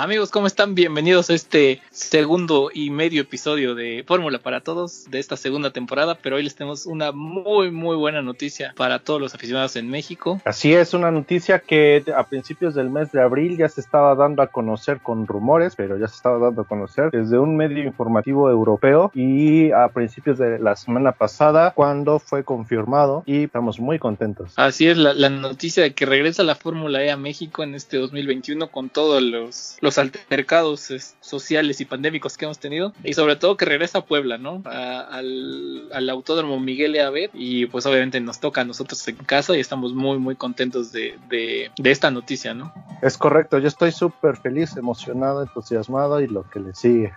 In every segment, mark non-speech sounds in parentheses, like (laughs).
Amigos, ¿cómo están? Bienvenidos a este segundo y medio episodio de Fórmula para Todos de esta segunda temporada, pero hoy les tenemos una muy muy buena noticia para todos los aficionados en México. Así es, una noticia que a principios del mes de abril ya se estaba dando a conocer con rumores, pero ya se estaba dando a conocer desde un medio informativo europeo y a principios de la semana pasada cuando fue confirmado y estamos muy contentos. Así es, la, la noticia de que regresa la Fórmula E a México en este 2021 con todos los, los altercados es, sociales y pandémicos que hemos tenido y sobre todo que regresa a Puebla, ¿no? Al, al autódromo Miguel E. Abed y pues obviamente nos toca a nosotros en casa y estamos muy muy contentos de, de, de esta noticia, ¿no? Es correcto, yo estoy súper feliz, emocionado, entusiasmado y lo que le sigue.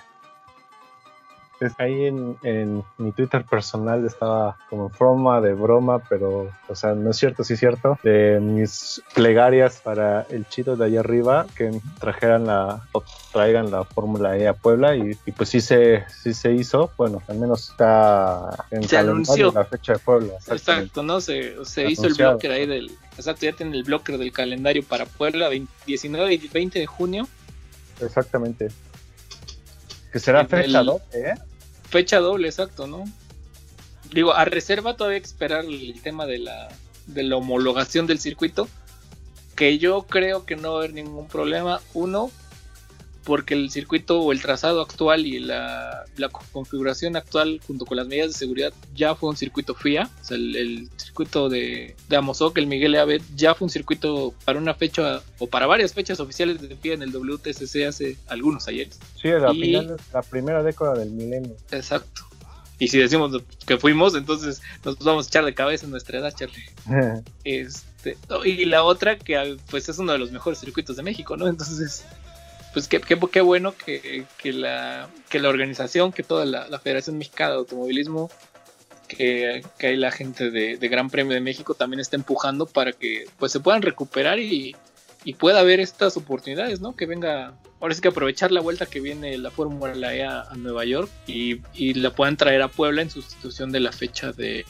Ahí en, en mi Twitter personal estaba como en forma de broma, pero, o sea, no es cierto, sí es cierto, de mis plegarias para el chido de allá arriba que trajeran la, o traigan la Fórmula E a Puebla y, y pues sí se, sí se hizo, bueno, al menos está en Se anunció. la fecha de Puebla. Exacto, ¿no? Se, se hizo el blocker ahí del... Exacto, ya tiene el blocker del calendario para Puebla, 20 19 y 20 de junio. Exactamente. Que será fecha el- ¿eh? Fecha doble, exacto, ¿no? Digo, a reserva todavía esperar el tema de la, de la homologación del circuito, que yo creo que no va a haber ningún problema. Uno, porque el circuito o el trazado actual y la, la configuración actual junto con las medidas de seguridad ya fue un circuito FIA, o sea, el, el circuito de, de Amozoc, el Miguel Abed, ya fue un circuito para una fecha o para varias fechas oficiales de FIA en el WTCC hace algunos ayeres. Sí, la, Y- final- la primera década del milenio. Exacto. Y si decimos que fuimos, entonces nos vamos a echar de cabeza en nuestra edad, Charlie. (laughs) Este, y la otra que pues es uno de los mejores circuitos de México, ¿no? Entonces, pues qué, qué, qué bueno que, que la, que la organización, que toda la, Federación Mexicana de Automovilismo, que, que hay la gente de, de Gran Premio de México también está empujando para que pues se puedan recuperar y, y pueda haber estas oportunidades, ¿no? Que venga, ahora sí que aprovechar la vuelta que viene la Fórmula E a, Nueva York y, la puedan traer a Puebla en sustitución de la fecha de,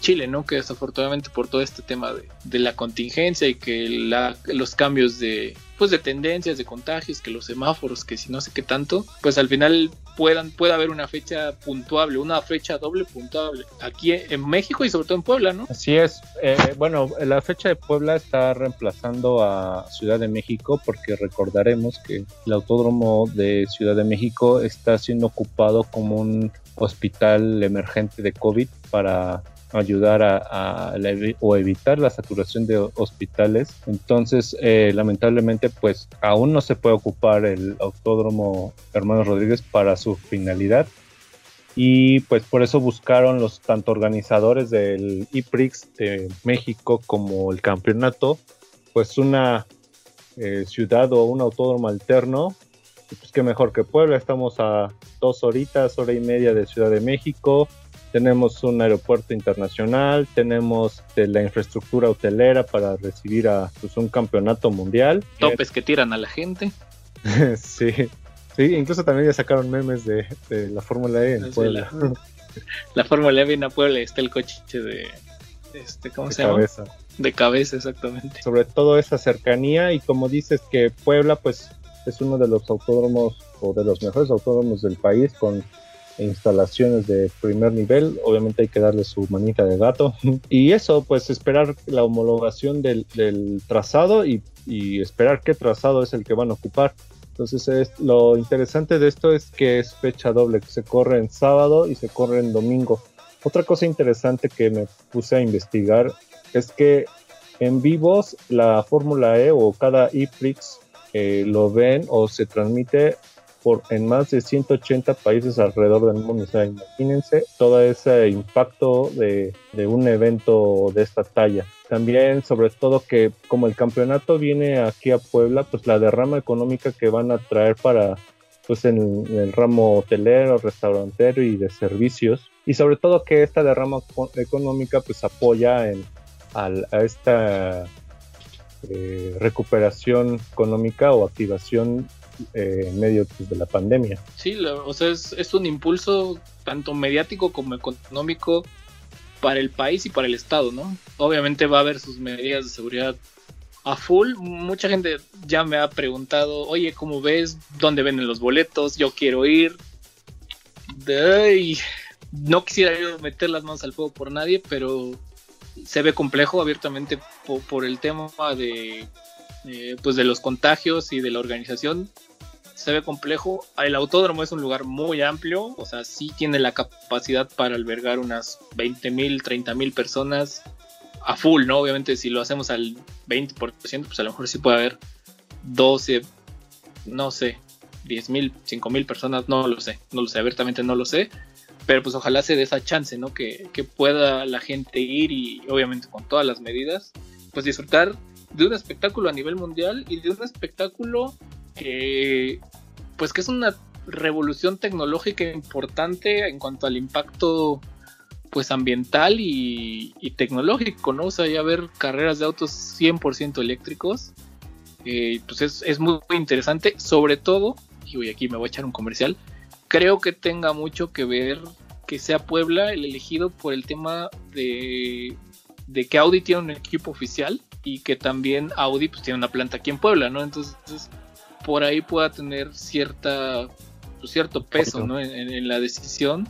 Chile, ¿no? Que desafortunadamente por todo este tema de, la contingencia y que la- los cambios de pues de tendencias, de contagios, que los semáforos, que si no sé qué tanto, pues al final puedan, pueda haber una fecha puntuable, una fecha doble puntuable aquí en México y sobre todo en Puebla, ¿no? Así es. eh, bueno, la fecha de Puebla está reemplazando a Ciudad de México porque recordaremos que el autódromo de Ciudad de México está siendo ocupado como un hospital emergente de COVID para ayudar a, o evitar la saturación de hospitales. Entonces, eh, lamentablemente, pues aún no se puede ocupar el autódromo Hermanos Rodríguez para su finalidad y pues por eso buscaron los tanto organizadores del IPRIX de México como el campeonato pues una eh, ciudad o un autódromo alterno pues qué mejor que Puebla estamos a dos horitas hora y media de Ciudad de México tenemos un aeropuerto internacional tenemos de la infraestructura hotelera para recibir a pues, un campeonato mundial (laughs) Topes que tiran a la gente. sí Sí, incluso también ya sacaron memes de, de la Fórmula E en Sí, Puebla. la- (laughs) La Fórmula E viene a Puebla y está el coche de. Este, ¿Cómo de se llama? De cabeza, exactamente. Sobre todo esa cercanía y como dices que Puebla pues es uno de los autódromos o de los mejores autódromos del país con instalaciones de primer nivel, obviamente hay que darle su manita de gato (laughs) y eso pues esperar la homologación del, del trazado y, y esperar qué trazado es el que van a ocupar. Entonces es, lo interesante de esto es que es fecha doble, que se corre en sábado y se corre en domingo. Otra cosa interesante que me puse a investigar es que en vivos la Fórmula E o cada ePrix eh, lo ven o se transmite por, en más de 180 países alrededor del mundo. O sea, imagínense todo ese impacto de, un evento de esta talla. También, sobre todo, que como el campeonato viene aquí a Puebla, pues la derrama económica que van a traer para pues en, el ramo hotelero, restaurantero y de servicios. Y sobre todo que esta derrama económica pues apoya en, a esta eh, recuperación económica o activación eh, en medio pues, de la pandemia. Sí, o sea, es, es, un impulso tanto mediático como económico para el país y para el Estado, ¿no? Obviamente va a haber sus medidas de seguridad a full. Mucha gente ya me ha preguntado, oye, ¿cómo ves? ¿Dónde venden los boletos? Yo quiero ir. no quisiera yo meter las manos al fuego por nadie, pero se ve complejo abiertamente por, el tema de, pues de los contagios y de la organización. Se ve complejo. El autódromo es un lugar muy amplio, o sea, sí tiene la capacidad para albergar unas 20 mil, 30 mil personas a full, ¿no? Obviamente si lo hacemos al 20%, pues a lo mejor sí puede haber 12, no sé, 10 mil, 5 mil personas, no lo sé, no lo sé, abiertamente no lo sé, pero pues ojalá se dé esa chance, ¿no? Que, pueda la gente ir y obviamente con todas las medidas, pues disfrutar de un espectáculo a nivel mundial y de un espectáculo que, pues que es una revolución tecnológica importante en cuanto al impacto pues ambiental y, tecnológico, ¿no? O sea, ya ver carreras de autos 100% eléctricos, eh, pues es, muy, interesante, sobre todo, y aquí me voy a echar un comercial, creo que tenga mucho que ver que sea Puebla el elegido por el tema de, de que Audi tiene un equipo oficial y que también Audi pues tiene una planta aquí en Puebla, ¿no? Entonces, por ahí pueda tener cierta pues, cierto peso, ¿no? en la decisión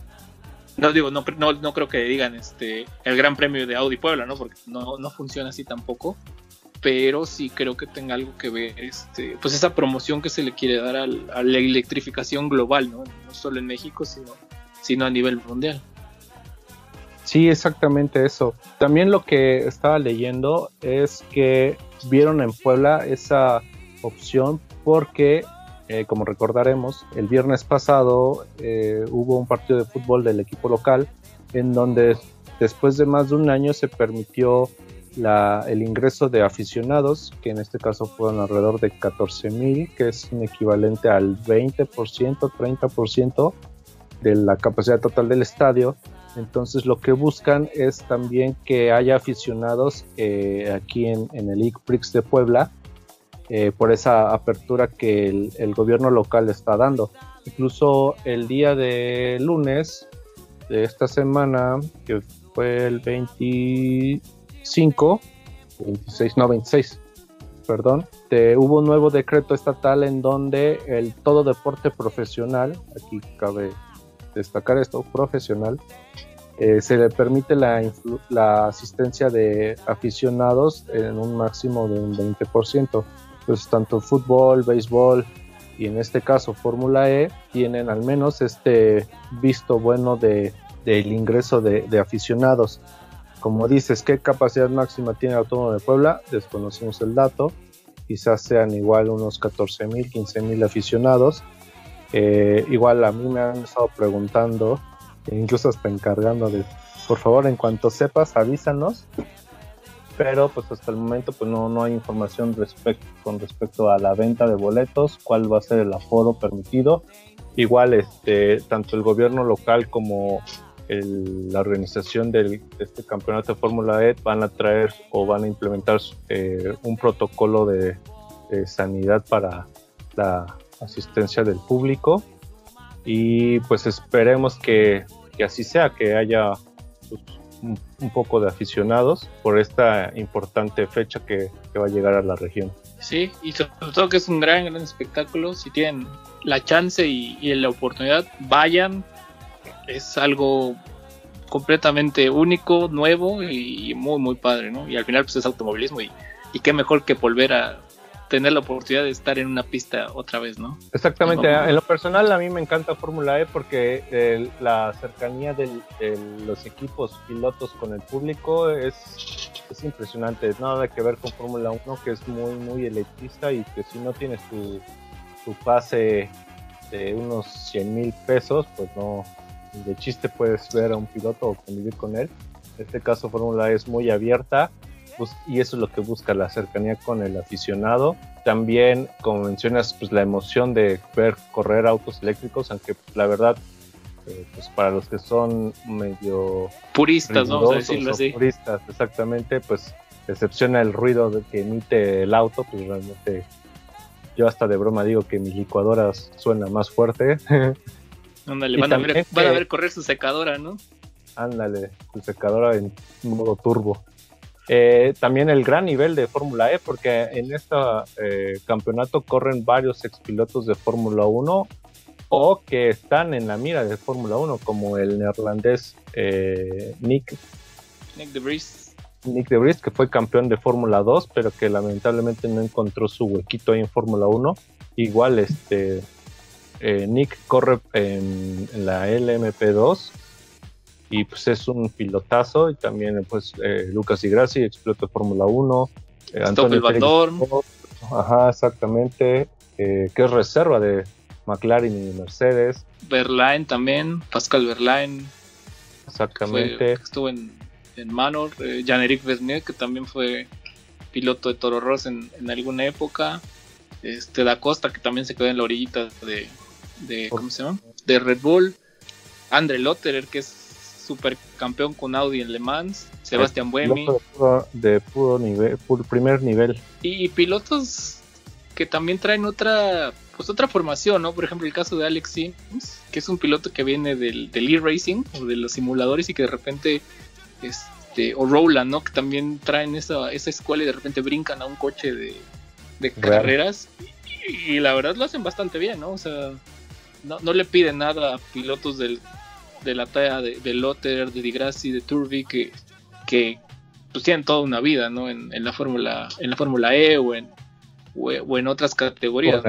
no digo, no, no, creo que digan este el Gran Premio de Audi Puebla, ¿no? Porque no, no funciona así tampoco. Pero sí creo que tenga algo que ver, este, pues esa promoción que se le quiere dar a la electrificación global, ¿no? No solo en México, sino, sino a nivel mundial. Sí, exactamente eso. También lo que estaba leyendo es que vieron en Puebla esa opción porque eh, como recordaremos, el viernes pasado eh, hubo un partido de fútbol del equipo local en donde después de más de un año se permitió el ingreso de aficionados, que en este caso fueron alrededor de 14 mil, que es un equivalente al 20%, 30% de la capacidad total del estadio. Entonces lo que buscan es también que haya aficionados eh, aquí en, en el ICPRIX de Puebla eh, por esa apertura que el, gobierno local está dando. Incluso el día de lunes de esta semana, que fue el 25, 26, no 26, perdón, hubo un nuevo decreto estatal en donde el todo deporte profesional, aquí cabe destacar esto, profesional, eh, se le permite la, la, asistencia de aficionados en un máximo de un 20% pues tanto fútbol, béisbol y en este caso Fórmula E tienen al menos este visto bueno de, del ingreso de, aficionados. Como dices, ¿qué capacidad máxima tiene el Autónomo de Puebla? Desconocemos el dato. Quizás sean igual unos 14 mil, 15 mil aficionados. Eh, igual a mí me han estado preguntando, e incluso hasta encargando de, por favor, en cuanto sepas, avísanos pero pues hasta el momento pues no, no hay información con respecto a la venta de boletos, cuál va a ser el aforo permitido. Igual este, tanto el gobierno local como la organización de este campeonato de Fórmula E van a traer o van a implementar eh, un protocolo de, sanidad para la asistencia del público y pues esperemos que, que así sea, que haya un, poco de aficionados por esta importante fecha que, va a llegar a la región. Sí, y sobre todo que es un gran, gran espectáculo. Si tienen la chance y, la oportunidad, vayan. Es algo completamente único, nuevo y muy, muy padre, ¿no? Y al final, pues es automovilismo y, y qué mejor que volver a, tener la oportunidad de estar en una pista otra vez, ¿no? Exactamente. En lo personal a mí me encanta Fórmula E porque la cercanía de los equipos pilotos con el público es, es impresionante. Nada que ver con Fórmula 1 que es muy muy elitista y que si no tienes tu, tu pase de unos 100 mil pesos, pues no, de chiste puedes ver a un piloto o convivir con él. En este caso Fórmula E es muy abierta pues, y eso es lo que busca la cercanía con el aficionado. También, como mencionas, pues la emoción de ver correr autos eléctricos, aunque la verdad, eh, pues para los que son medio puristas, vamos a decirlo así. Puristas, exactamente, pues decepciona el ruido que emite el auto, pues realmente yo hasta de broma digo que mi licuadora suena más fuerte. (laughs) Ándale, van, a ver, van a ver correr su secadora, ¿no? Ándale, su secadora en modo turbo. Eh, también el gran nivel de Fórmula E, porque en este eh, campeonato corren varios expilotos de Fórmula 1 o que están en la mira de Fórmula 1, como el neerlandés eh, Nick. Nick de Vries. Nick de Vries, que fue campeón de Fórmula 2, pero que lamentablemente no encontró su huequito ahí en Fórmula 1. Igual este Nick corre en, en la LMP2 y pues es un pilotazo y también pues eh, Lucas Igrassi explota Fórmula 1 eh, Antonio ajá exactamente eh, que es reserva de McLaren y Mercedes. Verlaine también Pascal Verlaine exactamente. estuvo en, en Manor eh, Jean-Éric que también fue piloto de Toro Rosso en, en, alguna época este Da Costa que también se quedó en la orillita de, de ¿cómo se llama? de Red Bull Andre Lotterer que es supercampeón con Audi en Le Mans, Sebastián Buemi. De puro, nivel, primer nivel. Y pilotos que también traen otra pues otra formación, ¿no? Por ejemplo, el caso de Alex Sims, que es un piloto que viene del, del e-racing o de los simuladores y que de repente este o Roland, ¿no? Que también traen esa, esa escuela y de repente brincan a un coche de, carreras y, la verdad lo hacen bastante bien, ¿no? O sea, no, no le piden nada a pilotos del de la talla de, de Lotter, de Di de Turbi, que, que pues tienen toda una vida, ¿no? En, la Fórmula en la Fórmula E o en, o, en otras categorías,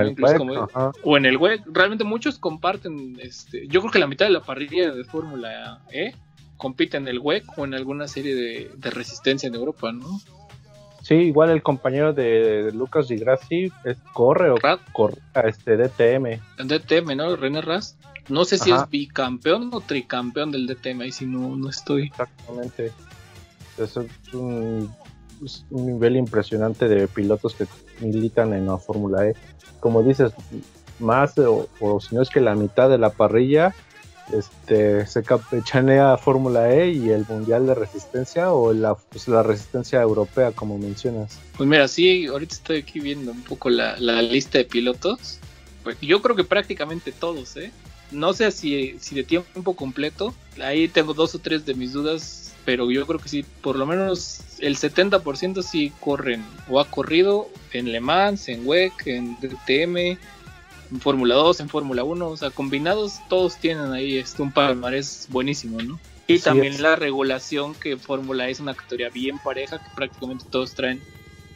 o en el WEC. Realmente muchos comparten, este, yo creo que la mitad de la parrilla de Fórmula E compite en el WEC o en alguna serie de, resistencia en Europa, ¿no? Sí, igual el compañero de, Lucas Di es corre o corre a este DTM. DTM, ¿no? René Rast. No sé si es bicampeón o tricampeón del DTM, ahí si no, no estoy. Exactamente. es un, nivel impresionante de pilotos que militan en la Fórmula E. Como dices, más o, si no es que la mitad de la parrilla este, se campechanea Fórmula E y el Mundial de Resistencia o la, pues, la Resistencia Europea, como mencionas. Pues mira, sí, ahorita estoy aquí viendo un poco la, la lista de pilotos. Pues yo creo que prácticamente todos, ¿eh? No sé si, si de tiempo completo. Ahí tengo dos o tres de mis dudas. Pero yo creo que sí, por lo menos el 70% sí corren o ha corrido en Le Mans, en WEC, en DTM, en Fórmula 2, en Fórmula 1. O sea, combinados todos tienen ahí este, un palmarés buenísimo, ¿no? Y también la regulación que Fórmula es una categoría bien pareja, que prácticamente todos traen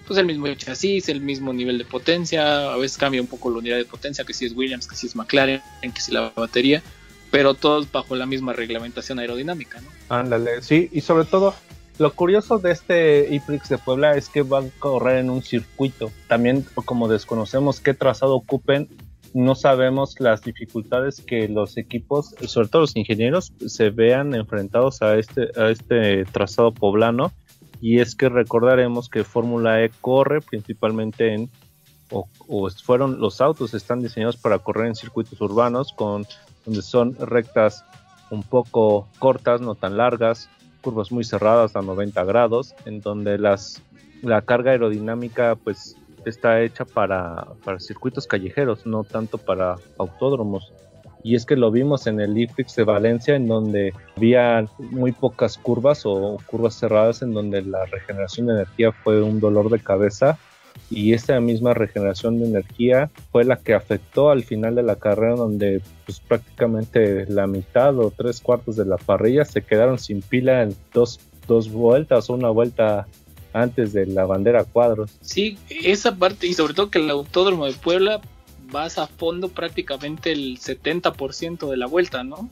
pues el mismo chasis, el mismo nivel de potencia, a veces cambia un poco la unidad de potencia, que si es Williams, que si es McLaren, que si la batería, pero todos bajo la misma reglamentación aerodinámica, ¿no? Ándale, sí, y sobre todo lo curioso de este IPRIX de Puebla es que van a correr en un circuito. También como desconocemos qué trazado ocupen, no sabemos las dificultades que los equipos, sobre todo los ingenieros, se vean enfrentados a este, a este trazado poblano. Y es que recordaremos que Fórmula E corre principalmente en, o, fueron los autos están diseñados para correr en circuitos urbanos, con donde son rectas un poco cortas, no tan largas, curvas muy cerradas a 90 grados, en donde las, la carga aerodinámica pues está hecha para, para circuitos callejeros, no tanto para autódromos. Y es que lo vimos en el IFRIX de Valencia, en donde había muy pocas curvas o curvas cerradas, en donde la regeneración de energía fue un dolor de cabeza. Y esa misma regeneración de energía fue la que afectó al final de la carrera, donde pues, prácticamente la mitad o tres cuartos de la parrilla se quedaron sin pila en dos, dos vueltas o una vuelta antes de la bandera cuadros. Sí, esa parte, y sobre todo que el Autódromo de Puebla vas a fondo prácticamente el 70% de la vuelta, ¿no?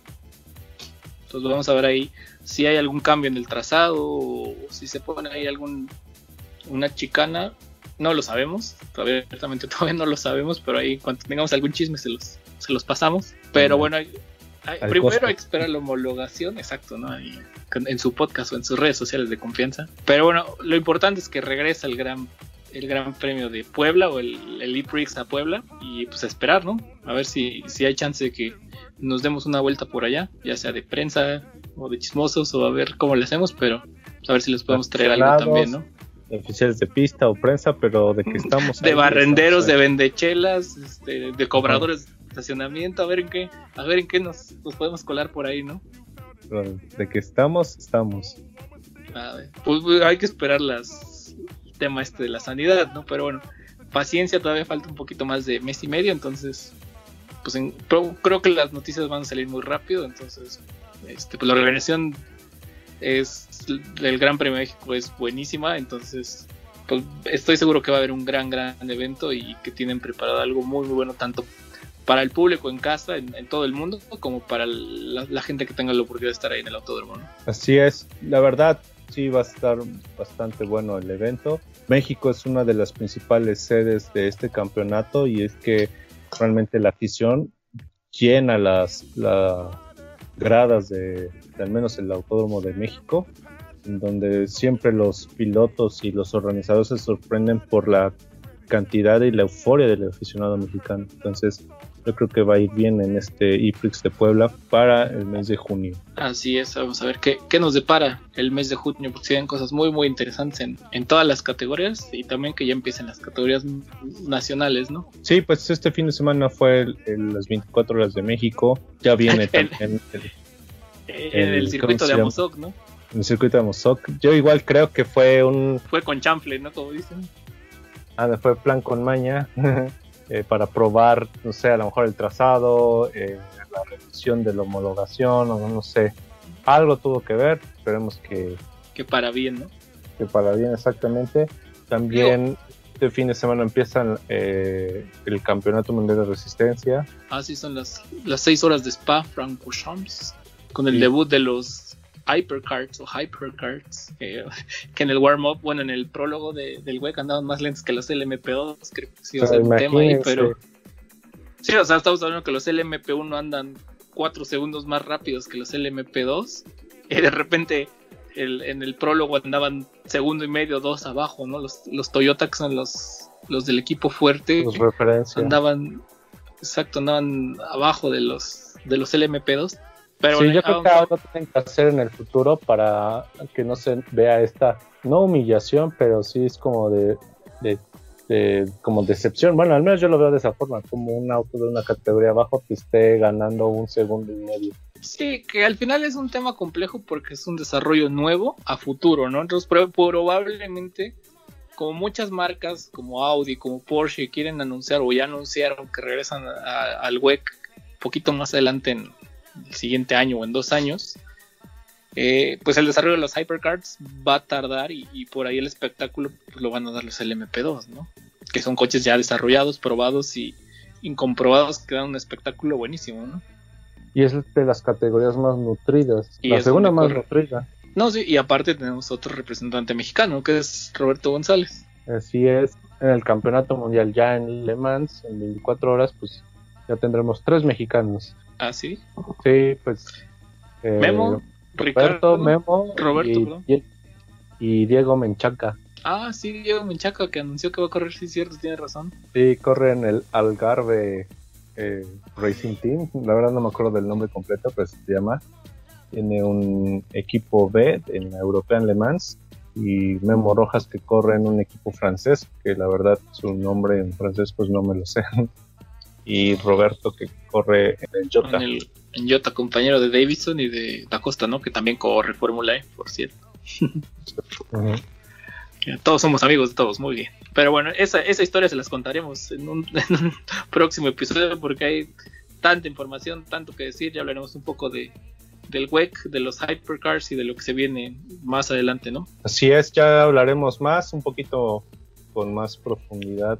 Entonces vamos a ver ahí si hay algún cambio en el trazado o si se pone ahí algún una chicana, no lo sabemos, todavía, todavía no lo sabemos, pero ahí cuando tengamos algún chisme se los, se los pasamos. Pero bueno, primero costo. hay que esperar la homologación, exacto, ¿no? En su podcast o en sus redes sociales de confianza. Pero bueno, lo importante es que regresa el gran el gran premio de Puebla o el, el E-Prix a Puebla y pues a esperar, ¿no? A ver si, si hay chance de que nos demos una vuelta por allá, ya sea de prensa o de chismosos o a ver cómo le hacemos, pero a ver si les podemos traer algo también, ¿no? Oficiales de pista o prensa, pero de que estamos. de ahí, barrenderos, de vendechelas, este, de cobradores de estacionamiento, a ver en qué, a ver en qué nos, nos podemos colar por ahí, ¿no? De que estamos, estamos. A ver, pues pues, hay que esperar las el tema este de la sanidad, ¿no? Pero bueno, paciencia, todavía falta un poquito más de mes y medio, entonces pues en- pero creo que las noticias van a salir muy rápido, entonces este, pues la organización es del Gran Premio de México es buenísima, entonces pues estoy seguro que va a haber un gran gran evento y que tienen preparado algo muy muy bueno tanto para el público en casa, en, todo el mundo, como para la, gente que tenga la oportunidad de estar ahí en el autódromo, ¿no? Así es, la verdad sí va a estar bastante bueno el evento. México es una de las principales sedes de este campeonato y es que realmente la afición llena las, las gradas de, de al menos el Autódromo de México, en donde siempre los pilotos y los organizadores se sorprenden por la cantidad y la euforia del aficionado mexicano. Entonces, yo creo que va a ir bien en este IPRIX de Puebla para el mes de junio. Así es, vamos a ver qué, qué nos depara el mes de junio, porque se vienen cosas muy, muy interesantes en, en todas las categorías y también que ya empiecen las categorías nacionales, ¿no? Sí, pues este fin de semana fue el- el- las 24 horas de México. Ya viene (laughs) también el, En el, El- circuito ¿cómo de? Amozoc, ¿no? el circuito de Mozoc. Yo igual creo que fue un Fue con chanfle, ¿no? Como dicen. ah, fue plan con maña (laughs) eh, para probar, no sé, a lo mejor el trazado, eh, la revisión de la homologación, o no sé. Algo tuvo que ver. Esperemos que, Que para bien, ¿no? que para bien exactamente. También este fin de semana empiezan eh, el Campeonato Mundial de Resistencia. Así son las, las seis horas de Spa Francorchamps con el Sí. debut de los Hypercards o Hypercards que, (laughs) que en el warm-up, bueno, en el prólogo de- del WEC andaban más lentos que los LMP2, creo que sí, o sea, un tema ahí, pero sí, o sea, estamos hablando que los LMP1 andan cuatro segundos más rápidos que los LMP2 y de repente el- en el prólogo andaban segundo y medio, dos abajo, ¿no? Los, los Toyota que son los, los del equipo fuerte andaban exacto andaban abajo de los de los LMP2 pero sí, bueno, yo creo que algo tienen que hacer en el futuro para que no se vea esta, no humillación, pero sí es como de, de, de- como decepción. Bueno, al menos yo lo veo de esa forma, como un auto de una categoría abajo que esté ganando un segundo y medio. sí que al final es un tema complejo porque es un desarrollo nuevo a futuro no entonces pro- probablemente como muchas marcas como Audi como Porsche quieren anunciar o ya anunciaron que regresan a- al WEC un poquito más adelante en el siguiente año o en dos años eh, pues el desarrollo de los hypercards va a tardar y, y por ahí el espectáculo pues, lo van a dar los LMP2, ¿no? Que son coches ya desarrollados, probados y incomprobados que dan un espectáculo buenísimo, ¿no? Y es de las categorías más nutridas, Y la segunda más corre. nutrida. No, sí, y aparte tenemos otro representante mexicano, que es Roberto González. Así es, en el campeonato mundial ya en Le Mans, en 24 horas, pues ya tendremos tres mexicanos. Ah, sí. Sí, pues... eh, Memo, Roberto, Ricardo. Memo Roberto, y, y Diego Menchaca. Ah, sí, Diego Menchaca, que anunció que va a correr, sí, cierto, tiene razón. Sí, corre en el Algarve eh, Racing Team. La verdad no me acuerdo del nombre completo, pero se llama. Tiene un equipo B en la European Le Mans. Y Memo Rojas que corre en un equipo francés, que la verdad su nombre en francés pues no me lo sé. Y Roberto que corre en el Jota. En el en Jota, compañero de Davidson y de Da Costa, ¿no? Que también corre Fórmula E, por cierto. (laughs) Todos somos amigos de todos, muy bien. Pero bueno, esa, esa historia se las contaremos en un, (laughs) en un próximo episodio porque hay tanta información, tanto que decir. Ya hablaremos un poco de, del WEC, de los hypercars y de lo que se viene más adelante, ¿no? Así es, ya hablaremos más, un poquito con más profundidad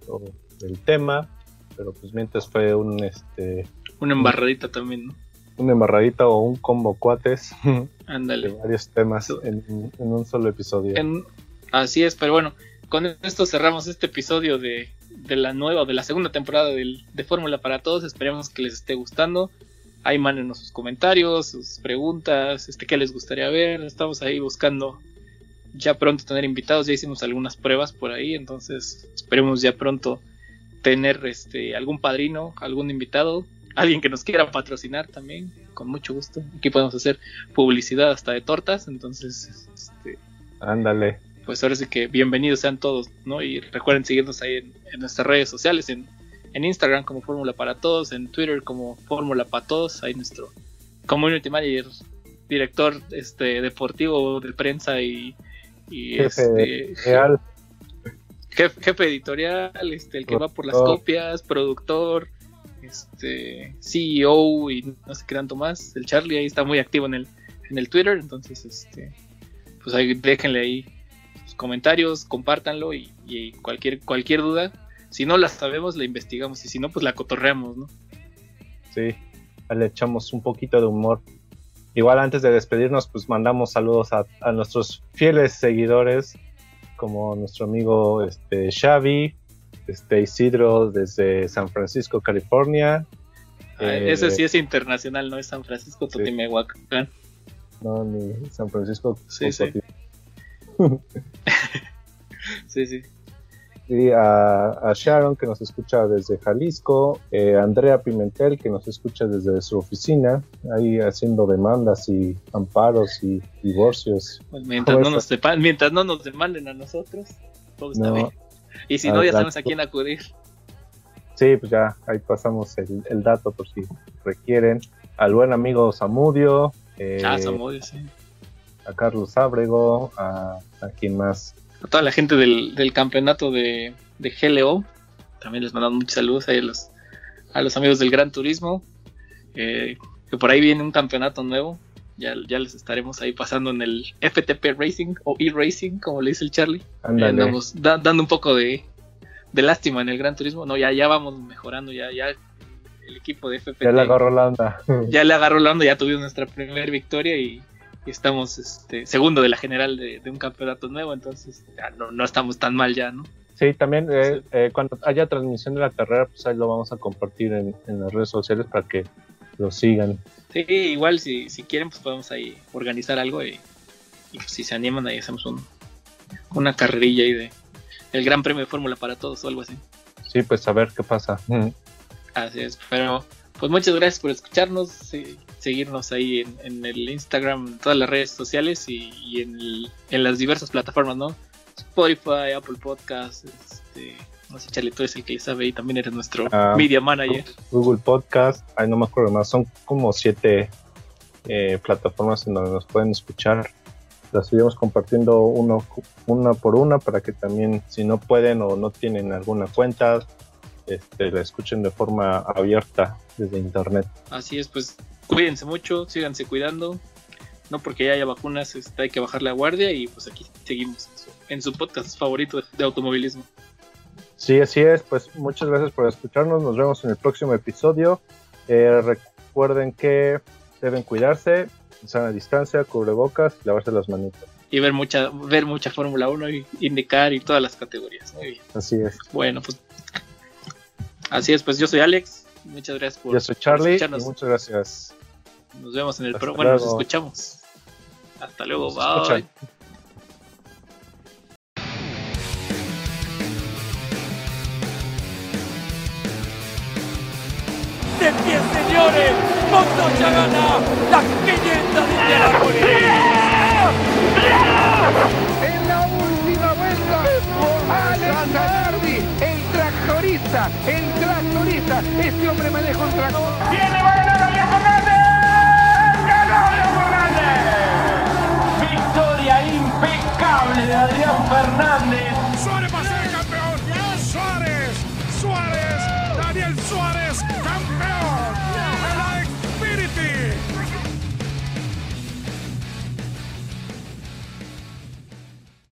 del tema. Pero pues mientras fue un este Una embarradita también, ¿no? una embarradita o un combo cuates (laughs) de Ándale. varios temas en, en un solo episodio. En- así es, pero bueno, con esto cerramos este episodio de, de la nueva, de la segunda temporada del- de Fórmula para Todos. Esperemos que les esté gustando. Ahí mándenos sus comentarios, sus preguntas, este, qué les gustaría ver. Estamos ahí buscando ya pronto tener invitados. Ya hicimos algunas pruebas por ahí, entonces esperemos ya pronto tener este algún padrino, algún invitado, alguien que nos quiera patrocinar también, con mucho gusto. Aquí podemos hacer publicidad hasta de tortas, entonces este, Ándale. pues ahora sí que bienvenidos sean todos, ¿no? Y recuerden seguirnos ahí en, en nuestras redes sociales, en, en Instagram como Fórmula para Todos, en Twitter como Fórmula para Todos, ahí nuestro community manager, director este deportivo de prensa y, y Jefe este, real. Jefe, jefe editorial, este, el que va por las copias, productor, este, CEO y no sé qué tanto más. El Charlie ahí está muy activo en el, en el Twitter, entonces este, pues ahí déjenle ahí sus comentarios, compártanlo y, y cualquier, cualquier duda. Si no la sabemos, la investigamos y si no, pues la cotorreamos, ¿no? Sí, le echamos un poquito de humor. Igual antes de despedirnos, pues mandamos saludos a, a nuestros fieles seguidores, como nuestro amigo este, Xavi, este Isidro desde San Francisco, California. Ah, Eh, Ese sí es internacional, no es San Francisco, sí. Totimehuacán. No, ni San Francisco. Sí, sí. Cocotí. (laughs) Sí, sí. Y a, a Sharon, que nos escucha desde Jalisco. eh, Andrea Pimentel, que nos escucha desde su oficina, ahí haciendo demandas y amparos y divorcios. Pues mientras, ¿Cómo no nos está? sepan- mientras no nos demanden a nosotros, todo está No. bien. Y si no, ya sabemos a quién acudir. Sí, pues ya ahí pasamos el, el dato por si requieren. Al buen amigo Samudio, eh, Ah, Samudio, sí. a Carlos Ábrego, a, a quien más. A toda la gente del, del campeonato de, de GLO. También les mandamos muchos saludos ahí a los, a los amigos del Gran Turismo. eh, que por ahí viene un campeonato nuevo. Ya, ya les estaremos ahí pasando en el FTP Racing o E-Racing, como le dice el Charlie. Ahí Ándale. andamos da- dando un poco de, de lástima en el Gran Turismo. No, ya, ya vamos mejorando, ya, ya el equipo de FPT Ya le agarró la onda. (laughs) ya le agarró la onda, ya tuvimos nuestra primera victoria y, y estamos este, segundo de la general de, de un campeonato nuevo, entonces ya no, no estamos tan mal ya, ¿no? Sí, también eh, eh, cuando haya transmisión de la carrera, pues ahí lo vamos a compartir en, en las redes sociales para que lo sigan. Sí, igual si, si quieren, pues podemos ahí organizar algo y, y, pues, si se animan ahí hacemos un, una carrerilla ahí de el Gran Premio de Fórmula para todos o algo así. Sí, pues a ver qué pasa. Así es, pero pues muchas gracias por escucharnos, sí, seguirnos ahí en, en el Instagram, en todas las redes sociales y, y en, el- en las diversas plataformas, ¿no? Spotify, Apple Podcasts, este, no sé, Charlie, tú eres el que sabe y también eres nuestro Ah. media manager. Google Podcast, ay, no me acuerdo más, son como siete eh, plataformas en donde nos pueden escuchar. Las iremos compartiendo uno, una por una para que también, si no pueden o no tienen alguna cuenta, este, la escuchen de forma abierta desde internet. Así es, pues cuídense mucho, síganse cuidando. No porque ya haya vacunas, este, hay que bajar la guardia y pues aquí seguimos en su, en su podcast favorito de automovilismo. Sí, así es. Pues muchas gracias por escucharnos. Nos vemos en el próximo episodio. Eh, recuerden que deben cuidarse, sana distancia, cubrebocas y lavarse las manitas. Y ver mucha, ver mucha Fórmula 1 y indicar y todas las categorías. Muy bien. Así es. Bueno, pues así es, pues yo soy Alex. Muchas gracias por, Yo soy Charlie y muchas gracias. Nos vemos en el pro. Bueno, nos escuchamos. Hasta luego, Nos bye. escuchan. De pie, señores, Montoya gana las 500 de Indianápolis. En la última vuelta, Alex Zanardi, el tractorista, el tractorista. Este hombre maneja un tractor. ¡Viene, Impecable de Adrián Fernández.